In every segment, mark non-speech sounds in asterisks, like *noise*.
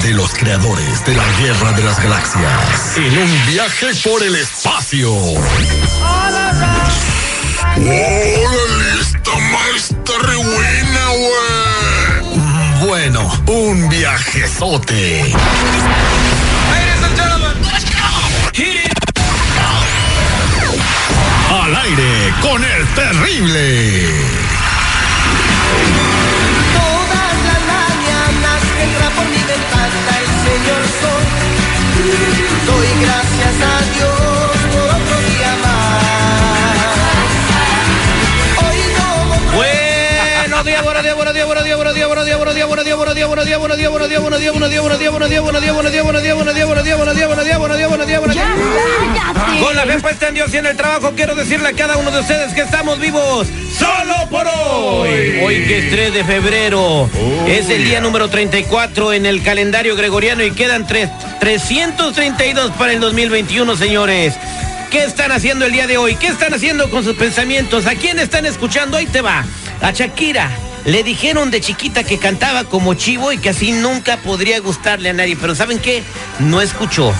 De los creadores de la Guerra de las Galaxias. En un viaje por el espacio. Maestra re buena, güey. Mm, Bueno, un viajezote. Al aire con el terrible. Doy gracias a Dios Con la fe puesta en Dios y en el trabajo, quiero decirle a cada uno de ustedes que estamos vivos solo por hoy. Hoy que es 3 de febrero, es el día número 34 en el calendario gregoriano y quedan tres- 332 para el 2021, señores. ¿Qué están haciendo el día de hoy? ¿Qué están haciendo con sus pensamientos? ¿A quién están escuchando? Ahí te va. A Shakira. Le dijeron de chiquita que cantaba como chivo y que así nunca podría gustarle a nadie. Pero ¿saben qué? No escuchó.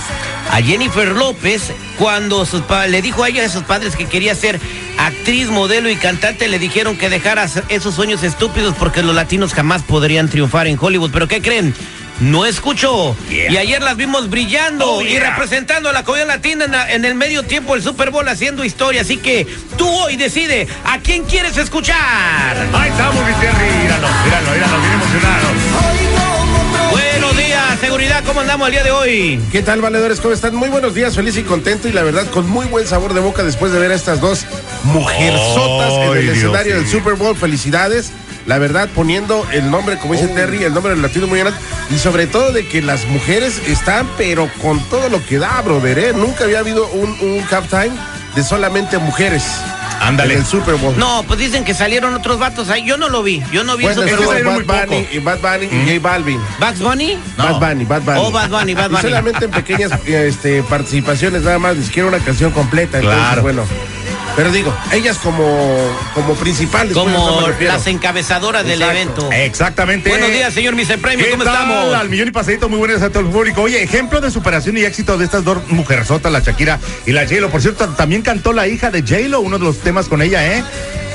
A Jennifer López, cuando sus le dijo a ella a sus padres que quería ser actriz, modelo y cantante, le dijeron que dejara esos sueños estúpidos porque los latinos jamás podrían triunfar en Hollywood. ¿Pero qué creen? No escuchó. Y ayer las vimos brillando y representando a la comunidad latina en, la- en el medio tiempo del Super Bowl haciendo historia. Así que tú hoy decide a quién quieres escuchar. Ahí estamos, mi Terry. Míralo, míralo, míralo, bien emocionado. Buenos días, seguridad, ¿cómo andamos el día de hoy? ¿Qué tal, valedores? ¿Cómo están? Muy buenos días, feliz y contento y la verdad con muy buen sabor de boca después de ver a estas dos mujerzotas en Ay, el Dios escenario del. Super Bowl. Felicidades. La verdad, poniendo el nombre, como dice Terry, el nombre del latino muy grande. Y sobre todo de que las mujeres están, pero con todo lo que da, brother. ¿eh? Nunca había habido un, un halftime de solamente mujeres. Ándale. En el Super Bowl. No, pues dicen que salieron otros vatos ahí. Yo no lo vi, yo no vi Bueno, eso. pero- Bad muy Bunny, y Bad Bunny y J Balvin. ¿Bugs Bunny? Bad Bunny, Bad Bunny. Oh, Bad Bunny, Bad Y Bunny. solamente en pequeñas este, participaciones, nada más, ni siquiera una canción completa. Entonces, Claro. bueno. Pero digo, ellas como, como principales. pues, Como las encabezadoras del evento. Exactamente. Buenos días, señor Mr. Premio, ¿Qué ¿cómo tal? estamos? Al millón y pasadito, muy buenas a todo el público. Oye, ejemplo de superación y éxito de estas dos mujerzotas, la Shakira y la J-Lo. Por cierto, también cantó la hija de J-Lo, uno de los temas con ella, ¿eh?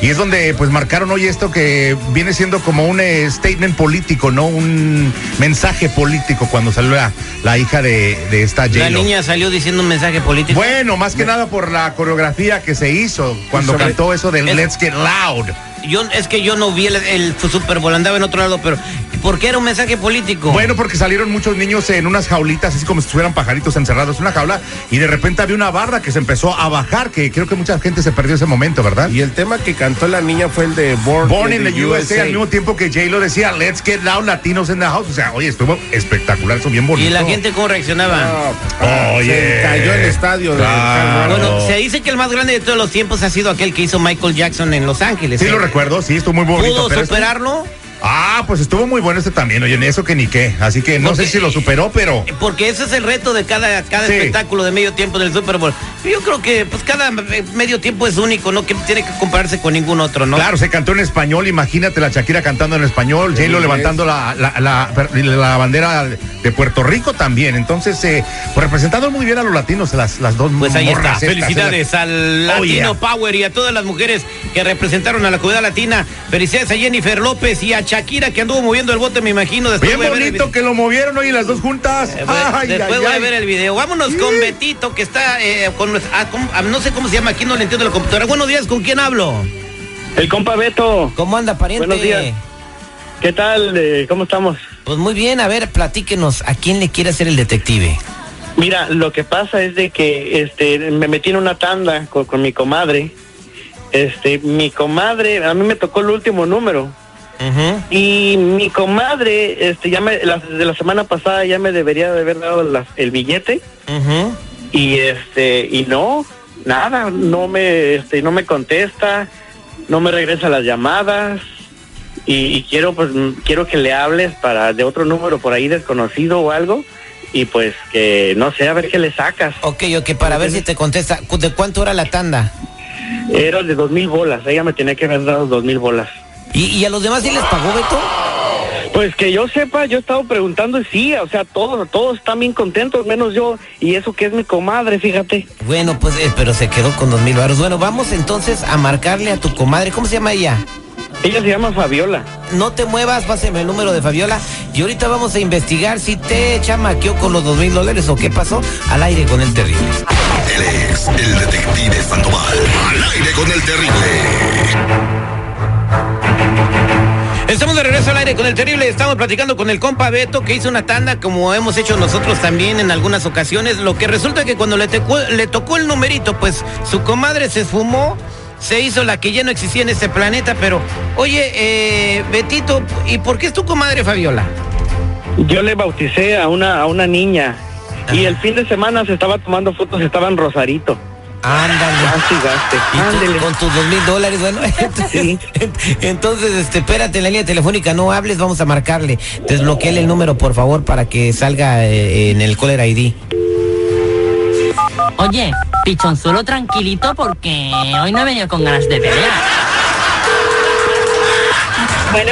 Y es donde pues marcaron hoy esto que viene siendo como un eh, statement político, ¿no? Un mensaje político cuando salió la, la hija de, de esta J-Lo. La niña salió diciendo un mensaje político. Bueno, más que nada por la coreografía que se hizo cuando sobre- cantó eso del Es- Let's Get Loud. Yo, es que yo no vi el, el Super Bowl, andaba en otro lado, pero ¿por qué era un mensaje político? Bueno, porque salieron muchos niños en unas jaulitas, así como si estuvieran pajaritos encerrados en una jaula, y de repente había una barra que se empezó a bajar, que creo que mucha gente se perdió ese momento, ¿verdad? Y el tema que cantó la niña fue el de Born, Born in the USA, al mismo tiempo que J-Lo decía, let's get loud, latinos in the house. O sea, oye, estuvo espectacular, eso bien bonito. ¿Y la gente cómo reaccionaba? No, Oye. se cayó el estadio de Claro. Bueno, se dice que el más grande de todos los tiempos ha sido aquel que hizo Michael Jackson en Los Ángeles. Sí, ¿eh? lo recuerdo, sí, estuvo muy bonito. ¿Pudo superarlo? Ah, pues estuvo muy bueno este también, oye, eso que ni qué. Así que no Porque- sé si lo superó, pero... Porque ese es el reto de cada, cada Sí. espectáculo de medio tiempo del Super Bowl. Yo creo que pues cada eh, medio tiempo es único, no que tiene que compararse con ningún otro, ¿no? Claro, se cantó en español, imagínate la Shakira cantando en español, J-Lo inglés. levantando la, la, la- la bandera de Puerto Rico también. Entonces, eh, pues representando muy bien a los latinos, las, las dos Pues ahí está. estas, Felicidades eh. al Oh, Latino yeah. Power y a todas las mujeres que representaron a la comunidad latina. Felicidades a Jennifer López y a Shakira que anduvo moviendo el bote, me imagino. Después Bien voy a ver el bonito video. que lo movieron hoy las dos juntas. Eh, Ay, Después ay, voy a ver el video. Vámonos con Betito, que está eh, con nuestra- ah. Ah, no sé cómo se llama, aquí no le entiendo la computadora. Buenos días, ¿con quién hablo? El compa Beto, ¿Cómo anda, pariente? Buenos días. ¿qué tal? Eh, ¿Cómo estamos? Pues muy bien, a ver, platíquenos, ¿a quién le quiere hacer el detective? Mira, lo que pasa es de que este me metí en una tanda con, con mi comadre. Este, mi comadre, a mí me tocó el último número. Y mi comadre, este, ya me, la, de la semana pasada ya me debería de haber dado la- el billete. Ujú. Y este, y no, nada, no me, este, no me contesta, no me regresa las llamadas y, y quiero, pues, mm, quiero que le hables para de otro número por ahí desconocido o algo y pues que no sé, a ver qué le sacas. Ok, ok, para ver si te contesta. ¿Cu- ¿De cuánto era la tanda? Era de dos mil bolas, ella me tenía que haber dado dos mil bolas. ¿Y, y a los demás sí les pagó, Beto? Pues que yo sepa, yo he estado preguntando y sí, o sea, todos, todos están bien contentos, menos yo, y eso que es mi comadre, fíjate. Bueno, pues, eh, pero se quedó con dos mil baros. Bueno, vamos entonces a marcarle a tu comadre. ¿Cómo se llama ella? Ella se llama Fabiola. No te muevas, páseme el número de Fabiola y ahorita vamos a investigar si te chamaqueó con los dos mil dólares o qué pasó al aire con el terrible. Él es el detective Sandoval. Al aire con el terrible. Estamos de regreso al aire con el terrible. Estamos platicando con el compa Beto que hizo una tanda como hemos hecho nosotros también en algunas ocasiones. Lo que resulta que cuando le, tocó- le tocó el numerito, pues su comadre se esfumó, se hizo la que ya no existía en este planeta. Pero, oye, eh, Betito, ¿y por qué es tu comadre Fabiola? Yo le bauticé a una, a una niña y el fin de semana se estaba tomando fotos, estaba en Rosarito. Ándale. Ándele. con tus dos mil dólares, bueno, *laughs* *laughs* entonces, Sí. entonces, este, espérate en la línea telefónica, no hables, vamos a marcarle. Desbloqueale el número, por favor, para que salga eh, en el caller ID. Oye, pichonzuelo tranquilito porque hoy no he venido con ganas de pelear. Bueno,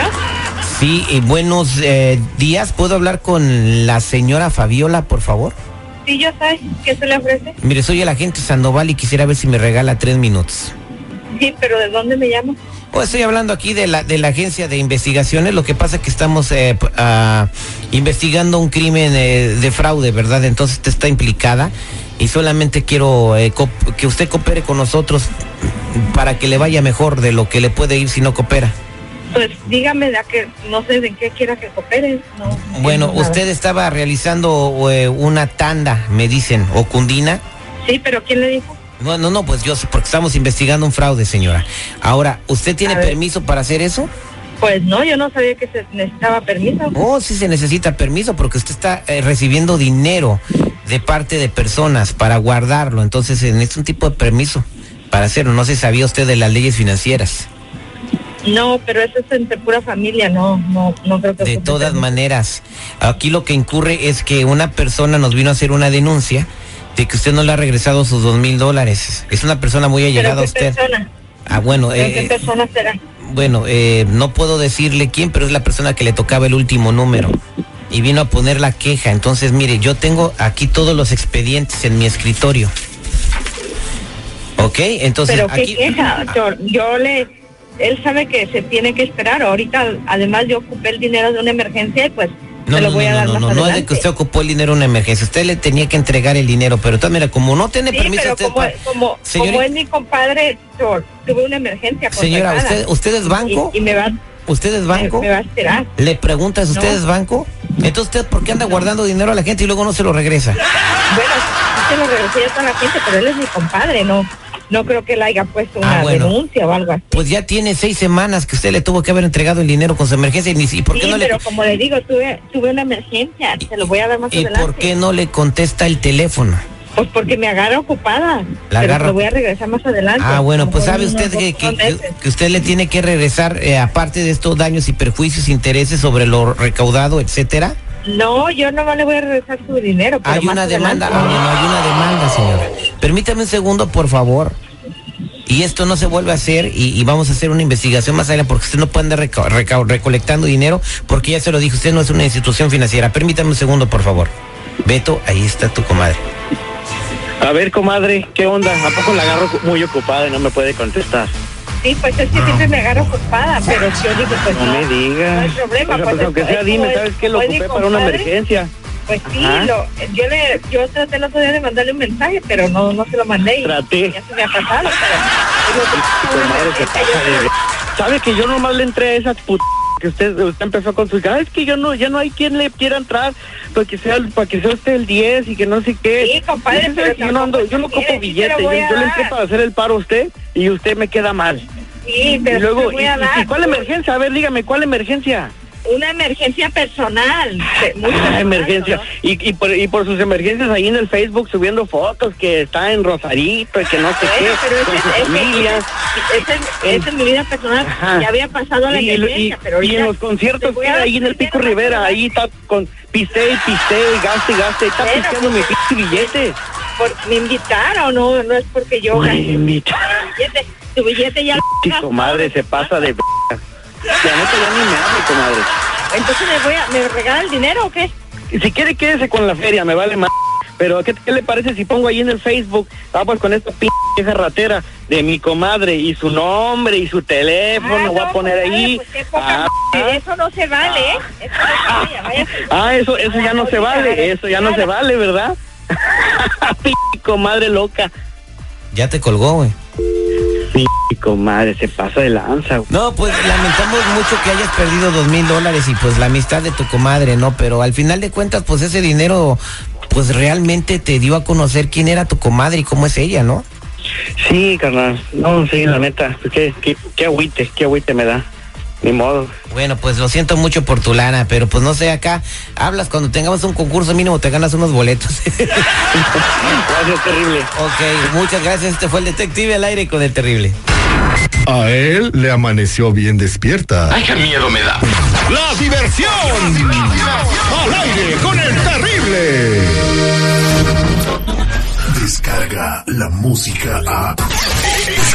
Sí, y buenos eh, días. ¿Puedo hablar con la señora Fabiola, por favor? Sí, yo sé. ¿Qué se le ofrece? Mire, soy el agente Sandoval y quisiera ver si me regala tres minutos. Sí, pero ¿de dónde me llama? Oh, estoy hablando aquí de la, de la agencia de investigaciones. Lo que pasa es que estamos eh, ah, investigando un crimen eh, de fraude, ¿verdad? Entonces usted está implicada y solamente quiero eh, que usted coopere con nosotros para que le vaya mejor de lo que le puede ir si no coopera. Pues dígame, ya que no sé de qué quiera que coopere. No, no Bueno, usted estaba realizando eh, una tanda, me dicen, o cundina. Sí, pero ¿quién le dijo? No, no, no, pues yo porque estamos investigando un fraude, señora. Ahora, ¿usted tiene permiso para hacer eso? Pues no, yo no sabía que se necesitaba permiso. Oh, sí se necesita permiso porque usted está eh, recibiendo dinero de parte de personas para guardarlo. Entonces se necesita un tipo de permiso para hacerlo. No se sabía usted de las leyes financieras. No, pero eso es entre pura familia, no, no, no creo que De todas maneras, aquí lo que incurre es que una persona nos vino a hacer una denuncia de que usted no le ha regresado sus dos mil dólares. Es una persona muy ¿Pero allegada a qué usted. persona? Ah, bueno, ¿Pero eh, qué persona será? Bueno, eh, no puedo decirle quién, pero es la persona que le tocaba el último número. Y vino a poner la queja. Entonces, mire, yo tengo aquí todos los expedientes en mi escritorio. ¿Ok? Entonces, Pero qué aquí... queja, yo, yo le, él sabe que se tiene que esperar. Ahorita, además, yo ocupé el dinero de una emergencia y pues No, no, lo voy no, a dar no, no, no es de que usted ocupó el dinero en una emergencia. Usted le tenía que entregar el dinero, pero entonces, mira, como no tiene Sí, permiso pero usted como, como, Señorita- como es mi compadre, yo tuve una emergencia. Señora. ¿usted, ¿usted es banco? Y, y me va, ¿Usted es me, banco? me va a esperar. Le preguntas, ¿usted No. es banco? Entonces, ¿usted por qué anda guardando dinero a la gente y luego no se lo regresa? Bueno, se lo regresé a toda la gente, pero él es mi compadre, no no creo que él haya puesto Ah, una bueno. denuncia o algo así. Pues ya tiene seis semanas que usted le tuvo que haber entregado el dinero con su emergencia y, ¿y por qué sí, no le pero como le digo, tuve, tuve una emergencia, se lo voy a dar más ¿Y adelante. por qué no le contesta el teléfono? Pues porque me agarra ocupada. La pero agarra- lo voy a regresar más adelante. Ah, bueno, pues sabe usted que, que- que usted le tiene que regresar, eh, aparte de estos daños y perjuicios, intereses sobre lo recaudado, etcétera. No, yo no le voy a regresar su dinero. Pero Hay una demanda, bueno, hay una demanda, señora. Permítame un segundo, por favor. Y esto no se vuelve a hacer y, y vamos a hacer una investigación más allá porque usted no puede andar recolectando dinero porque ya se lo dije, usted no es una institución financiera. Permítame un segundo, por favor. Beto, ahí está tu comadre. A ver, comadre, ¿qué onda? ¿A poco la agarro muy ocupada y no me puede contestar? Sí, pues es que siempre me agarro ocupada, pero yo digo, pues No no. me digas. No hay problema, Oiga, pues, pues, aunque sea, dime, ¿sabes qué? Lo ocupé para una emergencia. Pues sí, lo, yo le, yo traté el otro día de mandarle un mensaje, pero no, no se lo mandé y Traté. ya se me ha pasado, pero ¿Sabe que yo nomás le entré a esas put que usted, usted empezó con sus es que yo no, ya no hay quien le quiera entrar para que sea, para que sea usted el 10 y que no sé qué. Sí, compadre, pero yo no ando, yo no sí billete, yo, yo le entré para hacer el paro a usted y usted me queda mal. Sí, pero y luego, voy a dar. y ¿cuál emergencia? A ver, dígame, ¿cuál emergencia? una emergencia personal. muy Ah, personal, emergencia. ¿no? Y, y, por, y por sus emergencias ahí en el Facebook subiendo fotos que está en Rosarito y que no sé pero qué, ese, con su ese- familia. ese- ese- esa es mi vida personal. Ajá. Ya había pasado la emergencia, y- pero en los conciertos que ahí en el Pico Rivera, ahí está con piste y piste y gaste y gaste, está pisteando mi pues, pinche billete. Por- me invitaron, no, no es porque yo Ay, gané invita. Tu billete. Ya lo comadre, se pasa de b****. La neta ya ni me hable, comadre. Entonces me voy a, ¿me regala el dinero o qué? Si quiere, quédese con la feria, me vale más. Pero, ¿qué, qué le parece si pongo ahí en el Facebook? Ah, pues con esta pinche vieja ratera de mi comadre y su nombre y su teléfono, Ah, voy a poner ahí. pues Ah, madre, Eso no se vale, ¿eh? Eso no se vale, váyase. ah, eso, eso ya no se vale, eso ya no se vale, ¿verdad? *laughs* Pinche comadre loca. Ya te colgó, güey. Comadre, se pasa de lanza. güey. No, pues lamentamos mucho que hayas perdido dos mil dólares y pues la amistad de tu comadre, ¿no? Pero al final de cuentas, pues ese dinero, pues realmente te dio a conocer quién era tu comadre y cómo es ella, ¿no? Sí, carnal. No, sí, la neta. pues, Qué, qué, qué agüite, qué agüite me da. Ni modo. Bueno, pues lo siento mucho por tu lana, pero pues no sé, acá hablas cuando tengamos un concurso mínimo te ganas unos boletos. *laughs* Gracias, terrible. ok, muchas gracias. Este fue el detective al aire con el terrible. A él le amaneció bien despierta. Ay, qué miedo me da. ¡La diversión! ¡Al aire con el terrible! Descarga la música a.